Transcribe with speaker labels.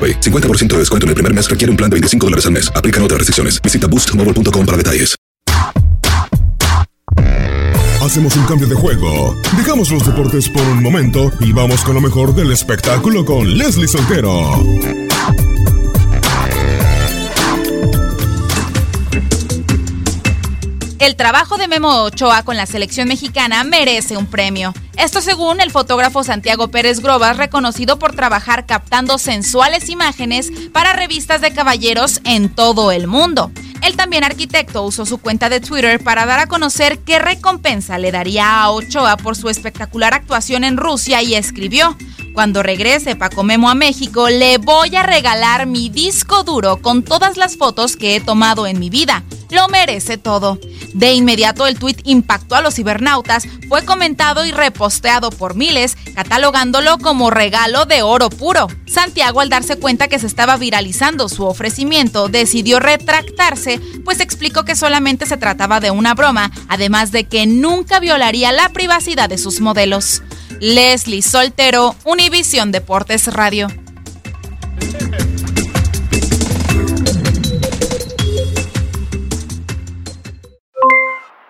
Speaker 1: AroPay. 50% de descuento en el primer mes requiere un plan de 25 dólares al mes. Aplican otras restricciones. Visita boostmobile.com para detalles.
Speaker 2: Hacemos un cambio de juego. Dejamos los deportes por un momento y vamos con lo mejor del espectáculo con Leslie Soltero.
Speaker 3: El trabajo de Memo Ochoa con la selección mexicana merece un premio. Esto según el fotógrafo Santiago Pérez Grobas, reconocido por trabajar captando sensuales imágenes para revistas de caballeros en todo el mundo. El también arquitecto usó su cuenta de Twitter para dar a conocer qué recompensa le daría a Ochoa por su espectacular actuación en Rusia y escribió, cuando regrese Paco Memo a México, le voy a regalar mi disco duro con todas las fotos que he tomado en mi vida. Lo merece todo. De inmediato el tuit impactó a los cibernautas, fue comentado y reposteado por miles, catalogándolo como regalo de oro puro. Santiago, al darse cuenta que se estaba viralizando su ofrecimiento, decidió retractarse, pues explicó que solamente se trataba de una broma, además de que nunca violaría la privacidad de sus modelos. Leslie Soltero, Univisión Deportes Radio.